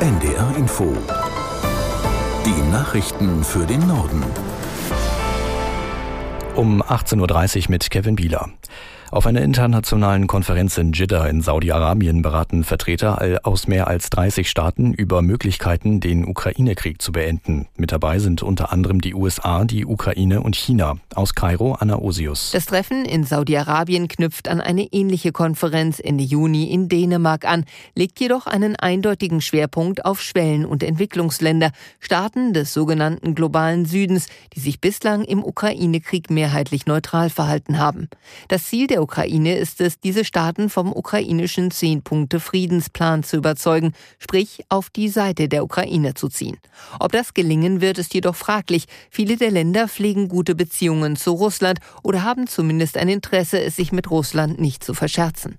NDR Info. Die Nachrichten für den Norden. Um 18.30 Uhr mit Kevin Bieler. Auf einer internationalen Konferenz in Jeddah in Saudi-Arabien beraten Vertreter aus mehr als 30 Staaten über Möglichkeiten, den Ukraine-Krieg zu beenden. Mit dabei sind unter anderem die USA, die Ukraine und China. Aus Kairo Anna Osius. Das Treffen in Saudi-Arabien knüpft an eine ähnliche Konferenz Ende Juni in Dänemark an, legt jedoch einen eindeutigen Schwerpunkt auf Schwellen- und Entwicklungsländer, Staaten des sogenannten globalen Südens, die sich bislang im Ukraine-Krieg mehrheitlich neutral verhalten haben. Das Ziel der der Ukraine ist es, diese Staaten vom ukrainischen Zehn-Punkte-Friedensplan zu überzeugen, sprich auf die Seite der Ukraine zu ziehen. Ob das gelingen wird, ist jedoch fraglich. Viele der Länder pflegen gute Beziehungen zu Russland oder haben zumindest ein Interesse, es sich mit Russland nicht zu verscherzen.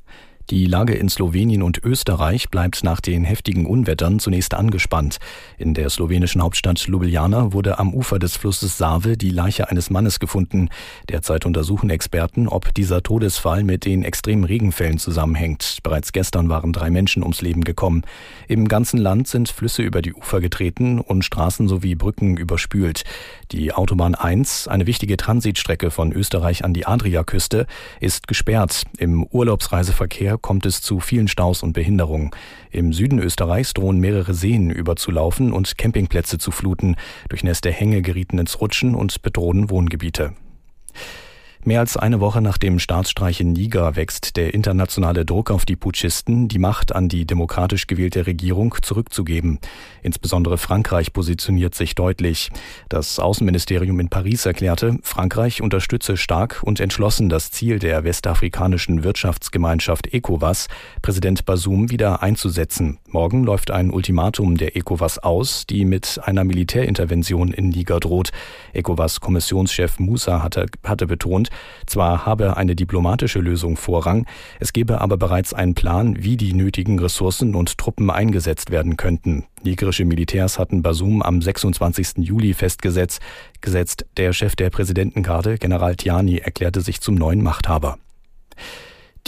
Die Lage in Slowenien und Österreich bleibt nach den heftigen Unwettern zunächst angespannt. In der slowenischen Hauptstadt Ljubljana wurde am Ufer des Flusses Save die Leiche eines Mannes gefunden. Derzeit untersuchen Experten, ob dieser Todesfall mit den extremen Regenfällen zusammenhängt. Bereits gestern waren drei Menschen ums Leben gekommen. Im ganzen Land sind Flüsse über die Ufer getreten und Straßen sowie Brücken überspült. Die Autobahn 1, eine wichtige Transitstrecke von Österreich an die Adriaküste, ist gesperrt. Im Urlaubsreiseverkehr kommt es zu vielen Staus und Behinderungen. Im Süden Österreichs drohen mehrere Seen überzulaufen und Campingplätze zu fluten. Durchnässte Hänge gerieten ins Rutschen und bedrohen Wohngebiete. Mehr als eine Woche nach dem Staatsstreich in Niger wächst der internationale Druck auf die Putschisten, die Macht an die demokratisch gewählte Regierung zurückzugeben. Insbesondere Frankreich positioniert sich deutlich. Das Außenministerium in Paris erklärte, Frankreich unterstütze stark und entschlossen das Ziel der westafrikanischen Wirtschaftsgemeinschaft ECOWAS, Präsident Basum wieder einzusetzen. Morgen läuft ein Ultimatum der ECOWAS aus, die mit einer Militärintervention in Niger droht. ECOWAS-Kommissionschef Musa hatte, hatte betont, zwar habe eine diplomatische Lösung Vorrang, es gebe aber bereits einen Plan, wie die nötigen Ressourcen und Truppen eingesetzt werden könnten. Nigerische Militärs hatten Basum am 26. Juli festgesetzt. Gesetzt. Der Chef der Präsidentengarde, General Tiani, erklärte sich zum neuen Machthaber.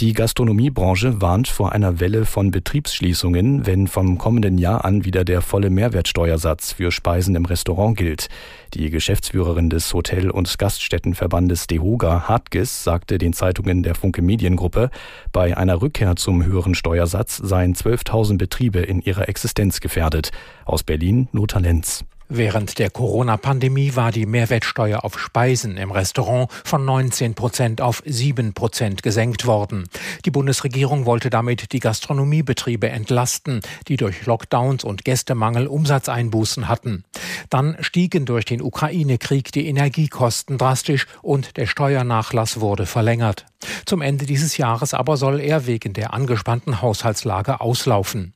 Die Gastronomiebranche warnt vor einer Welle von Betriebsschließungen, wenn vom kommenden Jahr an wieder der volle Mehrwertsteuersatz für Speisen im Restaurant gilt. Die Geschäftsführerin des Hotel- und Gaststättenverbandes DEHOGA, Hartges, sagte den Zeitungen der Funke Mediengruppe, bei einer Rückkehr zum höheren Steuersatz seien 12.000 Betriebe in ihrer Existenz gefährdet. Aus Berlin, Lothar Lenz. Während der Corona-Pandemie war die Mehrwertsteuer auf Speisen im Restaurant von 19 Prozent auf 7 Prozent gesenkt worden. Die Bundesregierung wollte damit die Gastronomiebetriebe entlasten, die durch Lockdowns und Gästemangel Umsatzeinbußen hatten. Dann stiegen durch den Ukraine-Krieg die Energiekosten drastisch und der Steuernachlass wurde verlängert. Zum Ende dieses Jahres aber soll er wegen der angespannten Haushaltslage auslaufen.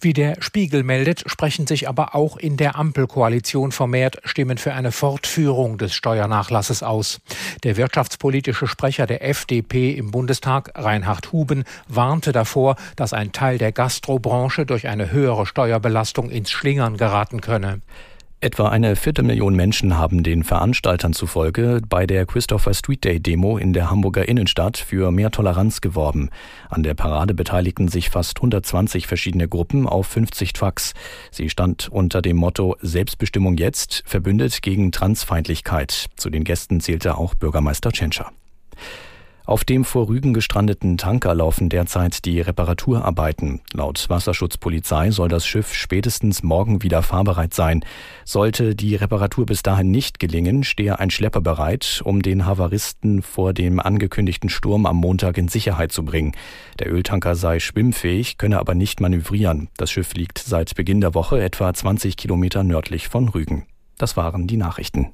Wie der Spiegel meldet, sprechen sich aber auch in der Ampelkoalition vermehrt Stimmen für eine Fortführung des Steuernachlasses aus. Der wirtschaftspolitische Sprecher der FDP im Bundestag, Reinhard Huben, warnte davor, dass ein Teil der Gastrobranche durch eine höhere Steuerbelastung ins Schlingern geraten könne. Etwa eine Viertelmillion Menschen haben den Veranstaltern zufolge bei der Christopher Street Day Demo in der Hamburger Innenstadt für mehr Toleranz geworben. An der Parade beteiligten sich fast 120 verschiedene Gruppen auf 50 Trucks. Sie stand unter dem Motto Selbstbestimmung jetzt, verbündet gegen Transfeindlichkeit. Zu den Gästen zählte auch Bürgermeister Tschentscher. Auf dem vor Rügen gestrandeten Tanker laufen derzeit die Reparaturarbeiten. Laut Wasserschutzpolizei soll das Schiff spätestens morgen wieder fahrbereit sein. Sollte die Reparatur bis dahin nicht gelingen, stehe ein Schlepper bereit, um den Havaristen vor dem angekündigten Sturm am Montag in Sicherheit zu bringen. Der Öltanker sei schwimmfähig, könne aber nicht manövrieren. Das Schiff liegt seit Beginn der Woche etwa 20 Kilometer nördlich von Rügen. Das waren die Nachrichten.